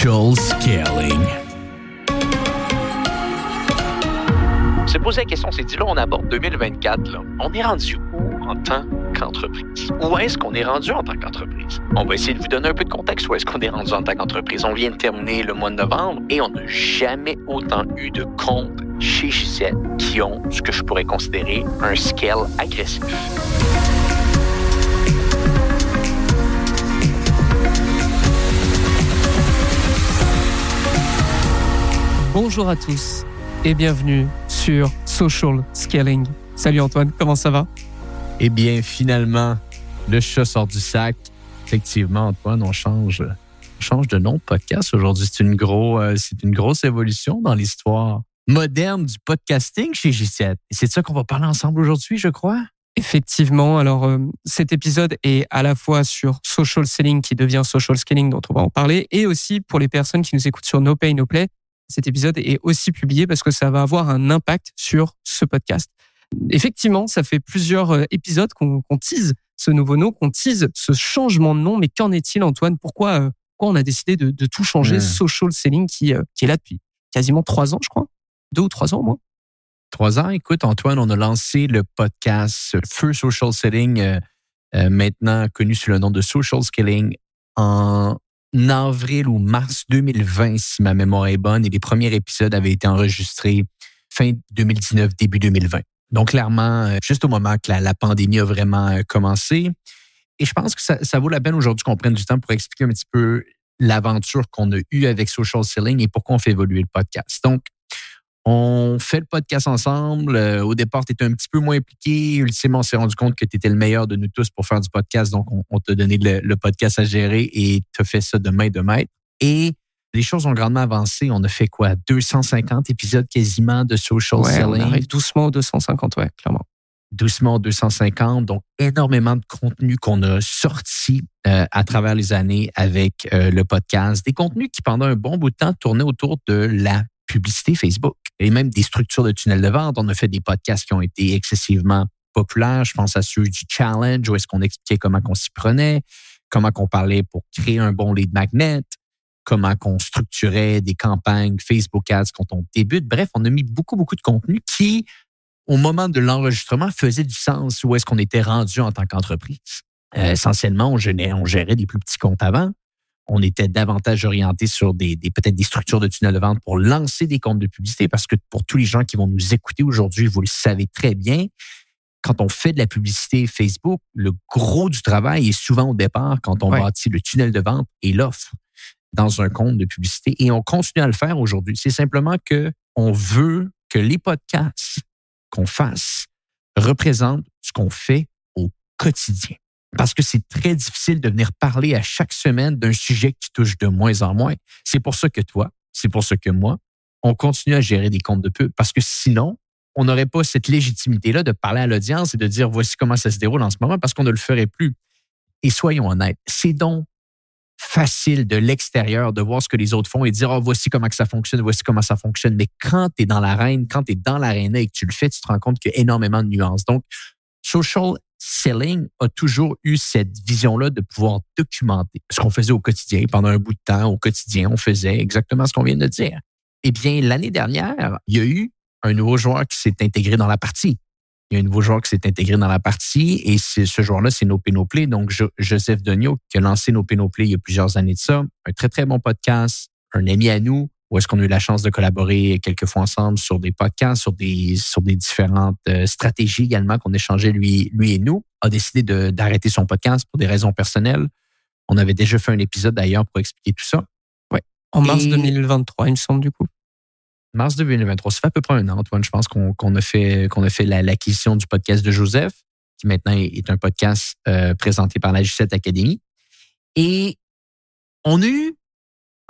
Social Scaling. Se poser la question, c'est dit là, on aborde 2024, là. On est rendu où en tant qu'entreprise? Où est-ce qu'on est rendu en tant qu'entreprise? On va essayer de vous donner un peu de contexte où est-ce qu'on est rendu en tant qu'entreprise? On vient de terminer le mois de novembre et on n'a jamais autant eu de comptes chez Gisette qui ont ce que je pourrais considérer un scale agressif. Bonjour à tous et bienvenue sur Social Scaling. Salut Antoine, comment ça va? Eh bien, finalement, le chat sort du sac. Effectivement, Antoine, on change, on change de nom de podcast aujourd'hui. C'est une, gros, euh, c'est une grosse évolution dans l'histoire moderne du podcasting chez G7. Et c'est de ça qu'on va parler ensemble aujourd'hui, je crois. Effectivement, alors euh, cet épisode est à la fois sur social selling qui devient social scaling dont on va en parler et aussi pour les personnes qui nous écoutent sur No Pay No Play, cet épisode est aussi publié parce que ça va avoir un impact sur ce podcast. Effectivement, ça fait plusieurs euh, épisodes qu'on tease ce nouveau nom, qu'on tease ce changement de nom, mais qu'en est-il Antoine? Pourquoi, euh, pourquoi on a décidé de, de tout changer? Social Selling qui, euh, qui est là depuis quasiment trois ans, je crois. Deux ou trois ans au moins. Trois ans, écoute, Antoine, on a lancé le podcast Feu Social Selling, euh, maintenant connu sous le nom de Social Scaling, en avril ou mars 2020, si ma mémoire est bonne, et les premiers épisodes avaient été enregistrés fin 2019, début 2020. Donc, clairement, euh, juste au moment que la, pandémie a vraiment euh, commencé. Et je pense que ça, ça vaut la peine aujourd'hui qu'on prenne du temps pour expliquer un petit peu l'aventure qu'on a eue avec Social Selling et pourquoi on fait évoluer le podcast. Donc, on fait le podcast ensemble. Euh, au départ, tu étais un petit peu moins impliqué. Ultimement, on s'est rendu compte que tu étais le meilleur de nous tous pour faire du podcast. Donc, on, on t'a donné le, le podcast à gérer et tu as fait ça de main de maître. Et les choses ont grandement avancé. On a fait quoi? 250 épisodes quasiment de social Ouais, on selling. arrive doucement aux 250, ouais, clairement. doucement 250. Donc, énormément de contenu qu'on a sorti euh, à travers les années avec euh, le podcast. Des contenus qui, pendant un bon bout de temps, tournaient autour de la publicité Facebook et même des structures de tunnels de vente. On a fait des podcasts qui ont été excessivement populaires. Je pense à ceux du challenge où est-ce qu'on expliquait comment qu'on s'y prenait, comment qu'on parlait pour créer un bon lead magnet, comment qu'on structurait des campagnes Facebook Ads quand on débute. Bref, on a mis beaucoup, beaucoup de contenu qui, au moment de l'enregistrement, faisait du sens où est-ce qu'on était rendu en tant qu'entreprise. Euh, essentiellement, on on gérait des plus petits comptes avant. On était davantage orienté sur des, des peut-être des structures de tunnel de vente pour lancer des comptes de publicité parce que pour tous les gens qui vont nous écouter aujourd'hui, vous le savez très bien, quand on fait de la publicité Facebook, le gros du travail est souvent au départ quand on Ouais. bâtit le tunnel de vente et l'offre dans un compte de publicité et on continue à le faire aujourd'hui. C'est simplement que on veut que les podcasts qu'on fasse représentent ce qu'on fait au quotidien. Parce que c'est très difficile de venir parler à chaque semaine d'un sujet qui touche de moins en moins. C'est pour ça que toi, c'est pour ça que moi, on continue à gérer des comptes de pub parce que sinon, on n'aurait pas cette légitimité-là de parler à l'audience et de dire voici comment ça se déroule en ce moment parce qu'on ne le ferait plus. Et soyons honnêtes, c'est donc facile de l'extérieur de voir ce que les autres font et dire oh, voici comment que ça fonctionne, voici comment ça fonctionne. Mais quand tu es dans l'arène, quand tu es dans l'aréna et que tu le fais, tu te rends compte qu'il y a énormément de nuances. Donc, social selling a toujours eu cette vision-là de pouvoir documenter ce qu'on faisait au quotidien. Pendant un bout de temps, au quotidien, on faisait exactement ce qu'on vient de dire. Eh bien, l'année dernière, il y a eu un nouveau joueur qui s'est intégré dans la partie. Il y a un nouveau joueur qui s'est intégré dans la partie et ce joueur-là, c'est No Pay No Play. Donc, Jo- Joseph Donio, qui a lancé No Pay No Play il y a plusieurs années de ça. Un très, très bon podcast, un ami à nous, où est-ce qu'on a eu la chance de collaborer quelques fois ensemble sur des podcasts, sur des, sur des différentes euh, stratégies également qu'on échangeait lui, lui et nous, a décidé de- d'arrêter son podcast pour des raisons personnelles. On avait déjà fait un épisode d'ailleurs pour expliquer tout ça. En mars Et- 2023, il me semble, du coup. Mars 2023, ça fait à peu près un an, Antoine, je pense qu'on qu'on a fait, qu'on a fait la- l'acquisition du podcast de Joseph, qui maintenant est, est un podcast euh, présenté par la G7 Academy. Et on a eu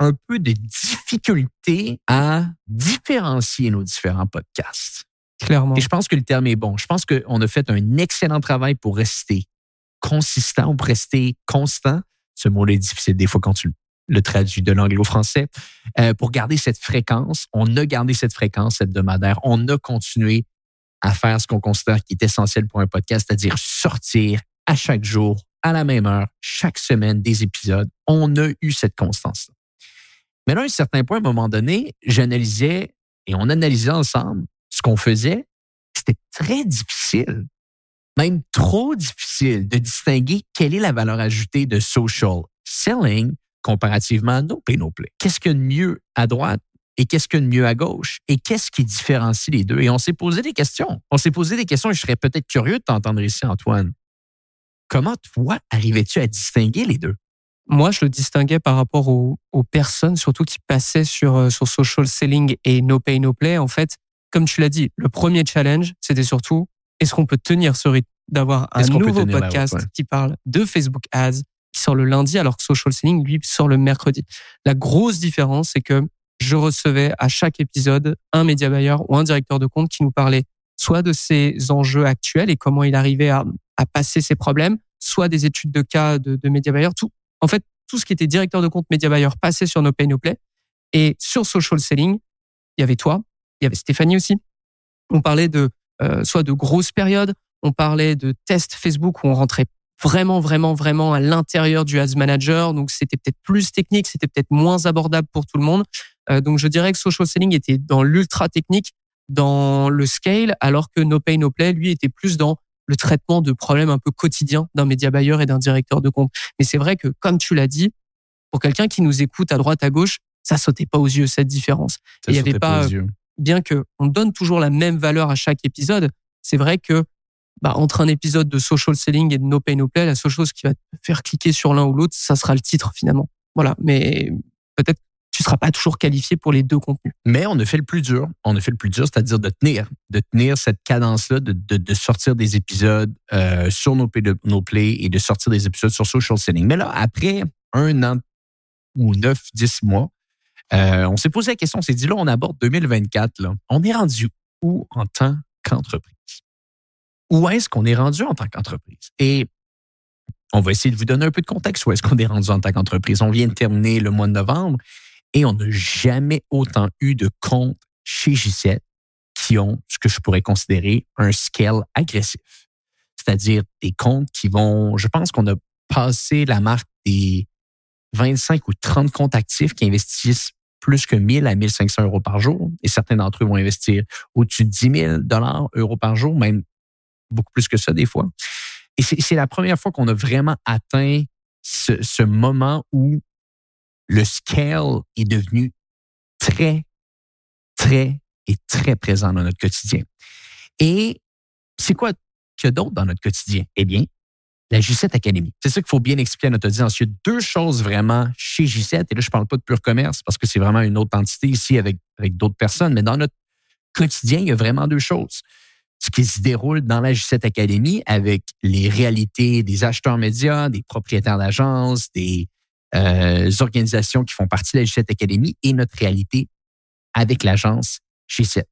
un peu de difficulté à différencier nos différents podcasts. Clairement. Et je pense que le terme est bon. Je pense qu'on a fait un excellent travail pour rester consistant ou pour rester constant. Ce mot-là est difficile des fois quand tu le traduis de l'anglais au français. Euh, pour garder cette fréquence, on a gardé cette fréquence hebdomadaire. On a continué à faire ce qu'on considère qui est essentiel pour un podcast, c'est-à-dire sortir à chaque jour, à la même heure, chaque semaine des épisodes. On a eu cette constance. Mais là, à un certain point, à un moment donné, j'analysais et on analysait ensemble ce qu'on faisait. C'était très difficile, même trop difficile de distinguer quelle est la valeur ajoutée de social selling comparativement à nos no. Qu'est-ce qu'il y a de mieux à droite et qu'est-ce qu'il y a de mieux à gauche et qu'est-ce qui différencie les deux? Et on s'est posé des questions. On s'est posé des questions et je serais peut-être curieux de t'entendre ici, Antoine. Comment toi arrivais-tu à distinguer les deux? Moi, je le distinguais par rapport aux, personnes, surtout qui passaient sur, euh, sur social selling et no pay, no play. En fait, comme tu l'as dit, le premier challenge, c'était surtout est-ce qu'on peut tenir ce rythme d'avoir un nouveau podcast qui parle de Facebook Ads, qui sort le lundi, alors que social selling, lui, sort le mercredi? La grosse différence, c'est que je recevais à chaque épisode un média buyer ou un directeur de compte qui nous parlait soit de ses enjeux actuels et comment il arrivait à, à passer ses problèmes, soit des études de cas de, de média buyer, tout, en fait, tout ce qui était directeur de compte Media Buyer passait sur No Pay No Play. Et sur social selling, il y avait toi, il y avait Stéphanie aussi. On parlait de euh, soit de grosses périodes, on parlait de tests Facebook où on rentrait vraiment, vraiment, vraiment à l'intérieur du Ads Manager. Donc c'était peut-être plus technique, c'était peut-être moins abordable pour tout le monde. Euh, donc je dirais que social selling était dans l'ultra technique, dans le scale, alors que No Pay No Play lui était plus dans le traitement de problèmes un peu quotidiens d'un média buyer et d'un directeur de compte. Mais c'est vrai que, comme tu l'as dit, pour quelqu'un qui nous écoute à droite, à gauche, ça sautait pas aux yeux cette différence. Il y avait pas, bien que on donne toujours la même valeur à chaque épisode, c'est vrai que bah, entre un épisode de social selling et de no pay no play, la seule chose qui va te faire cliquer sur l'un ou l'autre, ça sera le titre finalement. Voilà, mais peut-être tu seras pas toujours qualifié pour les deux contenus. Mais on a fait le plus dur. On a fait le plus dur, c'est-à-dire de tenir, de tenir cette cadence-là, de, de, sortir des épisodes euh, sur nos, nos plays et de sortir des épisodes sur social selling. Mais là, après un an ou neuf, dix mois, euh, on s'est posé la question, on s'est dit là, on aborde 2024. Là. On est rendu où en tant qu'entreprise? Où est-ce qu'on est rendu en tant qu'entreprise? Et on va essayer de vous donner un peu de contexte. Où est-ce qu'on est rendu en tant qu'entreprise? On vient de terminer le mois de novembre et on n'a jamais autant eu de comptes chez G7 qui ont ce que je pourrais considérer un scale agressif. C'est-à-dire des comptes qui vont, je pense qu'on a passé la marque des 25 ou 30 comptes actifs qui investissent plus que 1000 à 1500 euros par jour. Et certains d'entre eux vont investir au-dessus de 10 000 dollars, euros par jour, même beaucoup plus que ça des fois. Et c'est la première fois qu'on a vraiment atteint ce moment où le scale est devenu très, très et très présent dans notre quotidien. Et c'est quoi qu'il y a d'autre dans notre quotidien? Eh bien, la J7 Academy. C'est ça qu'il faut bien expliquer à notre audience. Il y a deux choses vraiment chez J7, et là, je ne parle pas de pur commerce parce que c'est vraiment une autre entité ici avec, avec d'autres personnes, mais dans notre quotidien, il y a vraiment deux choses. Ce qui se déroule dans la J7 Academy avec les réalités des acheteurs médias, des propriétaires d'agences, des, euh, organisations qui font partie de la G7 Academy et notre réalité avec l'agence G7.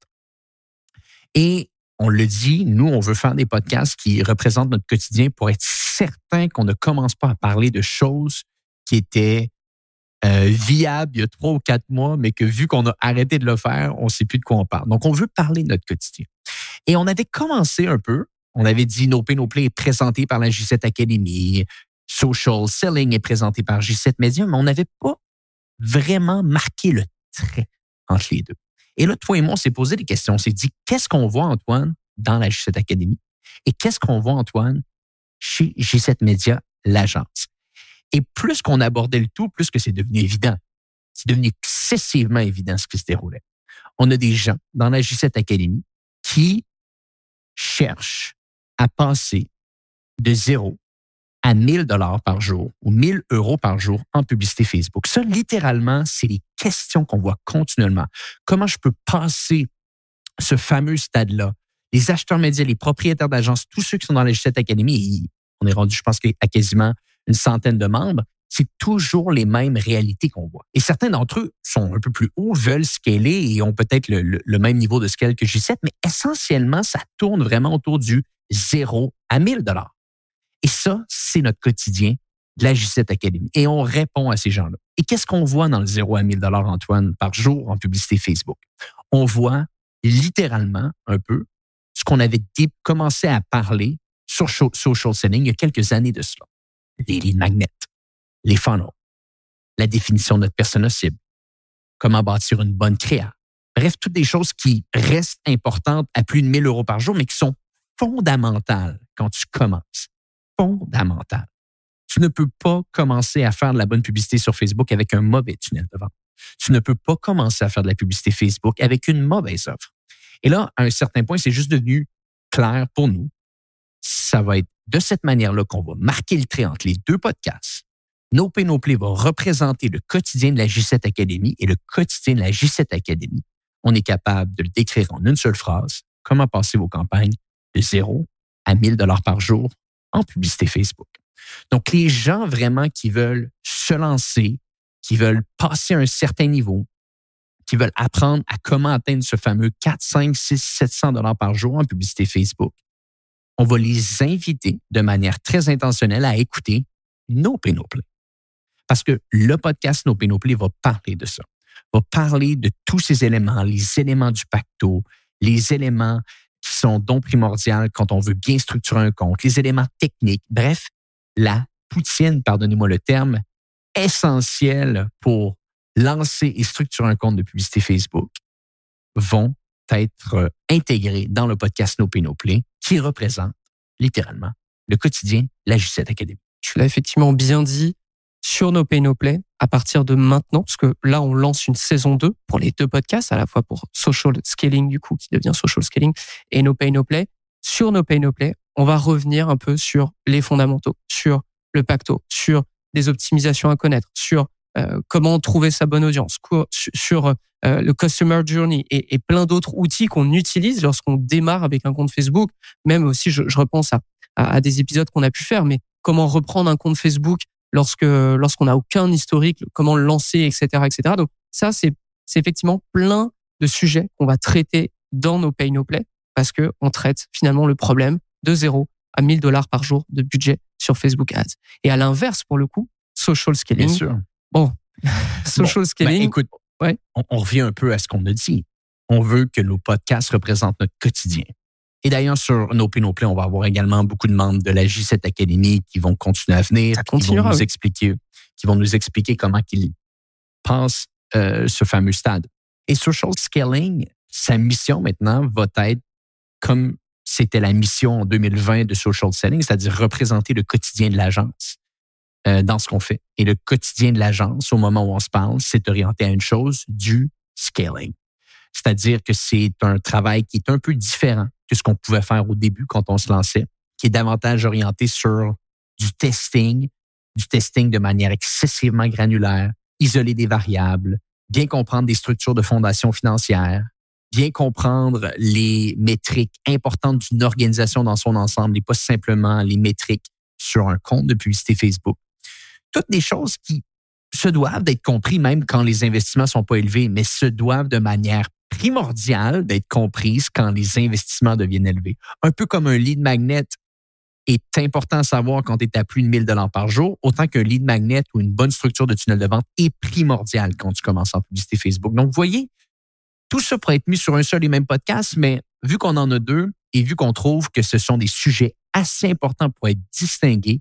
Et on le dit, nous, on veut faire des podcasts qui représentent notre quotidien pour être certain qu'on ne commence pas à parler de choses qui étaient euh, viables il y a trois ou quatre mois, mais que vu qu'on a arrêté de le faire, on ne sait plus de quoi on parle. Donc, on veut parler de notre quotidien. Et on avait commencé un peu, on avait dit nos Pay, Play est présenté par la G7 Academy, social selling est présenté par G7 Media, mais on n'avait pas vraiment marqué le trait entre les deux. Et là, toi et moi, on s'est posé des questions. On s'est dit, qu'est-ce qu'on voit, Antoine, dans la G7 Academy? Et qu'est-ce qu'on voit, Antoine, chez G7 Media, l'agence? Et plus qu'on abordait le tout, plus que c'est devenu évident. C'est devenu excessivement évident ce qui se déroulait. On a des gens dans la G7 Academy qui cherchent à passer de zéro à 1000 dollars par jour ou 1000 euros par jour en publicité Facebook. Ça, littéralement, c'est les questions qu'on voit continuellement. Comment je peux passer ce fameux stade-là? Les acheteurs médias, les propriétaires d'agences, tous ceux qui sont dans les G7 Academy, on est rendu, je pense, à quasiment une centaine de membres, c'est toujours les mêmes réalités qu'on voit. Et certains d'entre eux sont un peu plus hauts, veulent scaler et ont peut-être le, le, même niveau de scale que G7, mais essentiellement, ça tourne vraiment autour du 0 à 1000 dollars. Et ça, c'est notre quotidien de la J7 Academy. Et on répond à ces gens-là. Et qu'est-ce qu'on voit dans le 0 à 1000 dollars, Antoine, par jour en publicité Facebook? On voit littéralement un peu ce qu'on avait commencé à parler sur social selling il y a quelques années de cela. Les magnets, les funnels, la définition de notre persona cible, comment bâtir une bonne créa. Bref, toutes des choses qui restent importantes à plus de 1000 euros par jour, mais qui sont fondamentales quand tu commences. Fondamentales. Tu ne peux pas commencer à faire de la bonne publicité sur Facebook avec un mauvais tunnel de vente. Tu ne peux pas commencer à faire de la publicité Facebook avec une mauvaise offre. Et là, à un certain point, c'est juste devenu clair pour nous. Ça va être de cette manière-là qu'on va marquer le trait entre les deux podcasts. No Pay No Play va représenter le quotidien de la J7 Academy et le quotidien de la J7 Academy. On est capable de le décrire en une seule phrase. Comment passer vos campagnes de zéro à 1000 dollars par jour? En publicité Facebook. Donc, les gens vraiment qui veulent se lancer, qui veulent passer à un certain niveau, qui veulent apprendre à comment atteindre ce fameux 4, 5, 6, 700 dollars par jour en publicité Facebook, on va les inviter de manière très intentionnelle à écouter No Pay No Play. Parce que le podcast No Pay No Play va parler de ça, va parler de tous ces éléments, les éléments du pacto, les éléments qui sont donc primordiaux quand on veut bien structurer un compte, les éléments techniques, bref, la poutine, pardonnez-moi le terme, essentielle pour lancer et structurer un compte de publicité Facebook vont être intégrés dans le podcast No Pay No Play qui représente littéralement le quotidien de la J7 Academy. Tu l'as effectivement bien dit sur No Pay No Play à partir de maintenant, parce que là, on lance une saison 2 pour les deux podcasts, à la fois pour Social Scaling, du coup, qui devient Social Scaling, et No Pay No Play. Sur No Pay No Play, on va revenir un peu sur les fondamentaux, sur le pacto, sur des optimisations à connaître, sur euh, comment trouver sa bonne audience, sur euh, le customer journey et, plein d'autres outils qu'on utilise lorsqu'on démarre avec un compte Facebook. Même aussi, je, repense à, à, des épisodes qu'on a pu faire, mais comment reprendre un compte Facebook lorsque lorsqu'on n'a aucun historique, comment le lancer, etc., etc. Donc ça, c'est c'est effectivement plein de sujets qu'on va traiter dans nos Pay No Play parce que on traite finalement le problème de zéro à 1000 dollars par jour de budget sur Facebook Ads. Et à l'inverse, pour le coup, social scaling. Bien sûr. Bon, social ben, scaling. écoute, ouais. on, on, revient un peu à ce qu'on a dit. On veut que nos podcasts représentent notre quotidien. Et d'ailleurs, sur No Pay No Play, on va avoir également beaucoup de membres de la J7 Academy qui vont continuer à venir, qui vont nous expliquer, qui vont nous expliquer comment ils pensent euh, ce fameux stade. Et Social Scaling, sa mission maintenant va être comme c'était la mission en 2020 de Social Selling, c'est-à-dire représenter le quotidien de l'agence euh, dans ce qu'on fait. Et le quotidien de l'agence, au moment où on se parle, c'est orienté à une chose, du scaling. C'est-à-dire que c'est un travail qui est un peu différent que ce qu'on pouvait faire au début quand on se lançait, qui est davantage orienté sur du testing, du testing de manière excessivement granulaire, isoler des variables, bien comprendre des structures de fondation financière, bien comprendre les métriques importantes d'une organisation dans son ensemble et pas simplement les métriques sur un compte de publicité Facebook. Toutes des choses qui se doivent d'être compris même quand les investissements sont pas élevés, mais se doivent de manière primordiale d'être comprise quand les investissements deviennent élevés. Un peu comme un lead magnet est important à savoir quand tu es à plus de 1000 dollars par jour, autant qu'un lead magnet ou une bonne structure de tunnel de vente est primordial quand tu commences en publicité Facebook. Donc, vous voyez, tout ça pourrait être mis sur un seul et même podcast, mais vu qu'on en a deux et vu qu'on trouve que ce sont des sujets assez importants pour être distingués,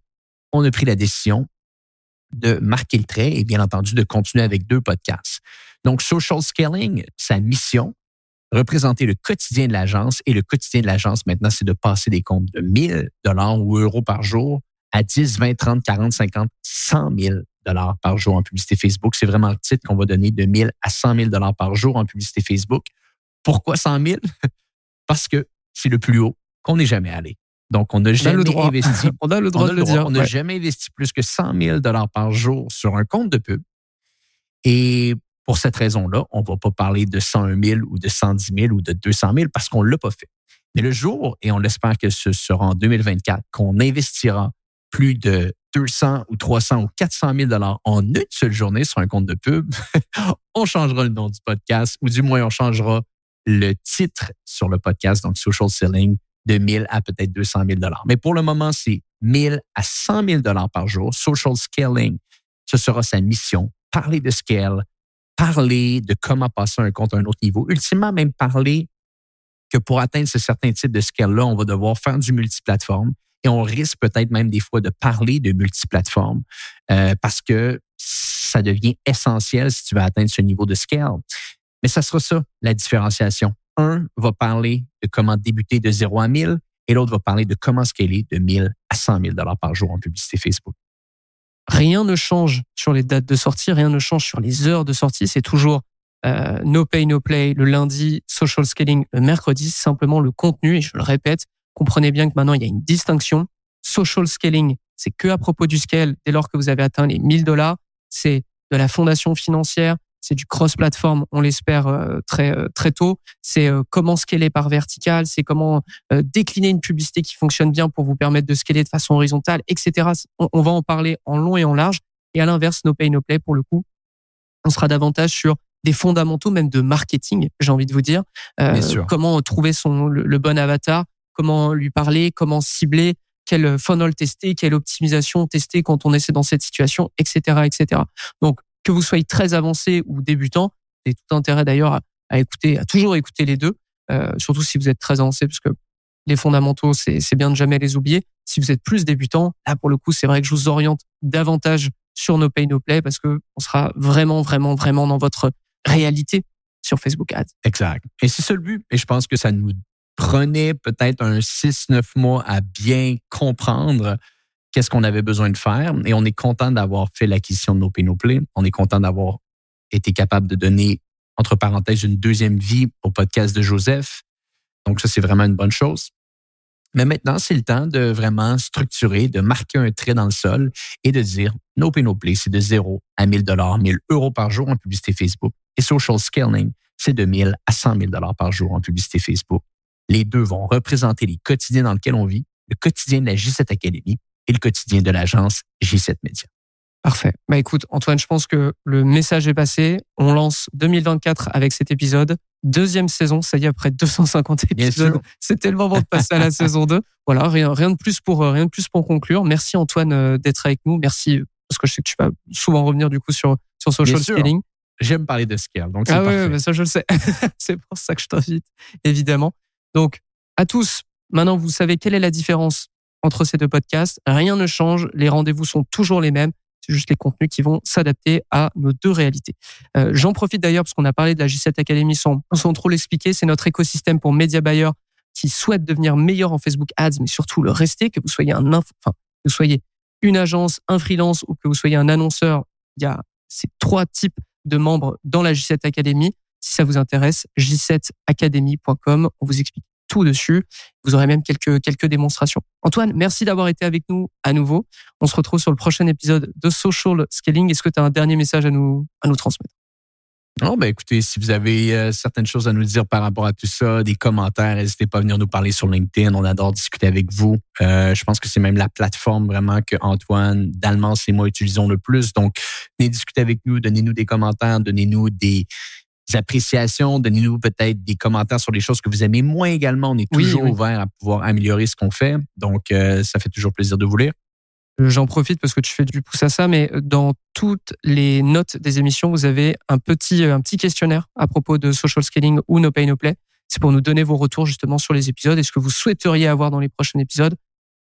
on a pris la décision de marquer le trait et bien entendu de continuer avec deux podcasts. Donc, Social Scaling, sa mission, représenter le quotidien de l'agence. Et le quotidien de l'agence, maintenant, c'est de passer des comptes de 1000 dollars ou euros par jour à 10, 20, 30, 40, 50, 100 000 dollars par jour en publicité Facebook. C'est vraiment le titre qu'on va donner de 1000 à 100 000 dollars par jour en publicité Facebook. Pourquoi 100 000? Parce que c'est le plus haut qu'on n'est jamais allé. Donc, on n'a jamais investi. on a le droit de le, dire. On n'a jamais investi plus que 100 000 dollars par jour sur un compte de pub. Et pour cette raison-là, on ne va pas parler de 101 000 ou de 110 000 ou de 200 000 parce qu'on ne l'a pas fait. Mais le jour, et on l'espère que ce sera en 2024, qu'on investira plus de 200 ou 300 ou 400 000 dollars en une seule journée sur un compte de pub, on changera le nom du podcast ou du moins on changera le titre sur le podcast, donc Social Selling, de 1000 à peut-être 200 000 dollars. Mais pour le moment, c'est 1000 à 100 000 dollars par jour. Social Scaling, ce sera sa mission. Parler de scale, parler de comment passer un compte à un autre niveau. Ultimement, même parler que pour atteindre ce certain type de scale-là, on va devoir faire du multiplateforme et on risque peut-être même des fois de parler de multiplateforme euh, parce que ça devient essentiel si tu veux atteindre ce niveau de scale. Mais ça sera ça, la différenciation. Un va parler de comment débuter de 0 à 1000 et l'autre va parler de comment scaler de 1000 à 100 000 dollars par jour en publicité Facebook. Rien ne change sur les dates de sortie, rien ne change sur les heures de sortie. C'est toujours euh, no pay, no play le lundi, social scaling le mercredi. Simplement le contenu, et je le répète, comprenez bien que maintenant il y a une distinction. Social scaling, c'est que à propos du scale dès lors que vous avez atteint les 1000 dollars. C'est de la fondation financière, c'est du cross-platform, on l'espère euh, très euh, très tôt. C'est euh, comment scaler par vertical, c'est comment décliner une publicité qui fonctionne bien pour vous permettre de scaler de façon horizontale, etc. On, va en parler en long et en large. Et à l'inverse, no pay no play pour le coup, on sera davantage sur des fondamentaux même de marketing, j'ai envie de vous dire. comment trouver son le, bon avatar, comment lui parler, comment cibler, quel funnel tester, quelle optimisation tester quand on est dans cette situation, etc., etc. Donc que vous soyez très avancé ou débutant, c'est tout intérêt d'ailleurs à, écouter, à toujours écouter les deux, euh, surtout si vous êtes très avancé, parce que les fondamentaux, c'est bien de jamais les oublier. Si vous êtes plus débutant, là pour le coup, c'est vrai que je vous oriente davantage sur nos pay no play parce que on sera vraiment, vraiment, vraiment dans votre réalité sur Facebook Ads. Exact. Et c'est ça le but. Et je pense que ça nous prenait peut-être un 6-9 mois à bien comprendre qu'est-ce qu'on avait besoin de faire. Et on est content d'avoir fait l'acquisition de nos Pay-No-Play. On est content d'avoir été capable de donner, entre parenthèses, une deuxième vie au podcast de Joseph. Donc, ça, c'est vraiment une bonne chose. Mais maintenant, c'est le temps de vraiment structurer, de marquer un trait dans le sol et de dire No Pay No c'est de 0 à 1000 dollars, 1000 euros par jour en publicité Facebook. Et Social Scaling, c'est de 1000 à 100 000 dollars par jour en publicité Facebook. Les deux vont représenter les quotidiens dans lesquels on vit, le quotidien de la J7 Academy et le quotidien de l'agence J7 Media. Parfait. Bah écoute, Antoine, je pense que le message est passé. On lance 2024 avec cet épisode. Deuxième saison, ça y est, après 250 épisodes. C'était le moment de passer à la saison 2. Voilà, rien, rien de plus pour, rien de plus pour conclure. Merci Antoine euh, d'être avec nous. Merci, parce que je sais que tu vas souvent revenir du coup sur, sur social scaling. J'aime parler de scale, donc Ah oui, bah ça je le sais. c'est pour ça que je t'invite, évidemment. Donc, à tous, maintenant vous savez quelle est la différence entre ces deux podcasts. Rien ne change, les rendez-vous sont toujours les mêmes. C'est juste les contenus qui vont s'adapter à nos deux réalités. Euh, J'en profite d'ailleurs parce qu'on a parlé de la J7 Academy sans, trop l'expliquer. C'est notre écosystème pour média buyers qui souhaitent devenir meilleur en Facebook Ads, mais surtout le rester, que vous soyez un, enfin, que vous soyez une agence, un freelance ou que vous soyez un annonceur. Il y a ces trois types de membres dans la J7 Academy. Si ça vous intéresse, j7academy.com. On vous explique tout dessus. Vous aurez même quelques, quelques démonstrations. Antoine, merci d'avoir été avec nous à nouveau. On se retrouve sur le prochain épisode de Social Scaling. Est-ce que tu as un dernier message à nous, à nous transmettre? Non, ben écoutez, si vous avez euh, certaines choses à nous dire par rapport à tout ça, des commentaires, n'hésitez pas à venir nous parler sur LinkedIn. On adore discuter avec vous. Euh, je pense que c'est même la plateforme vraiment que Antoine, Dalmans et moi utilisons le plus. Donc, venez discuter avec nous, donnez-nous des commentaires, donnez-nous des, appréciations, donnez-nous peut-être des commentaires sur les choses que vous aimez moins également. On est toujours ouvert à pouvoir améliorer ce qu'on fait. Donc, euh, ça fait toujours plaisir de vous lire. J'en profite parce que tu fais du pouce à ça, mais dans toutes les notes des émissions, vous avez un petit, un petit questionnaire à propos de social scaling ou no pay no play. C'est pour nous donner vos retours justement sur les épisodes et ce que vous souhaiteriez avoir dans les prochains épisodes.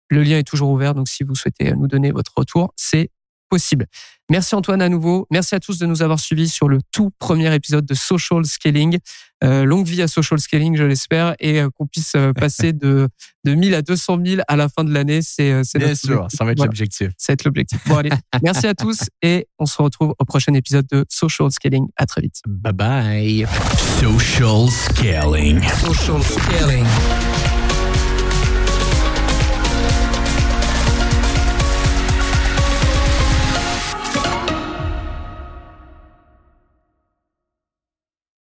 Le lien est toujours ouvert, donc si vous souhaitez nous donner votre retour, c'est possible. Merci Antoine à nouveau. Merci à tous de nous avoir suivis sur le tout premier épisode de Social Scaling. Euh, longue vie à Social Scaling, je l'espère, et euh, qu'on puisse euh, passer de, de 1000 à 200 000 à la fin de l'année. C'est, c'est Bien sûr, ça va être l'objectif. Ça va être l'objectif. Bon, allez. merci à tous et on se retrouve au prochain épisode de Social Scaling. À très vite. Bye bye. Social Scaling. Social Scaling.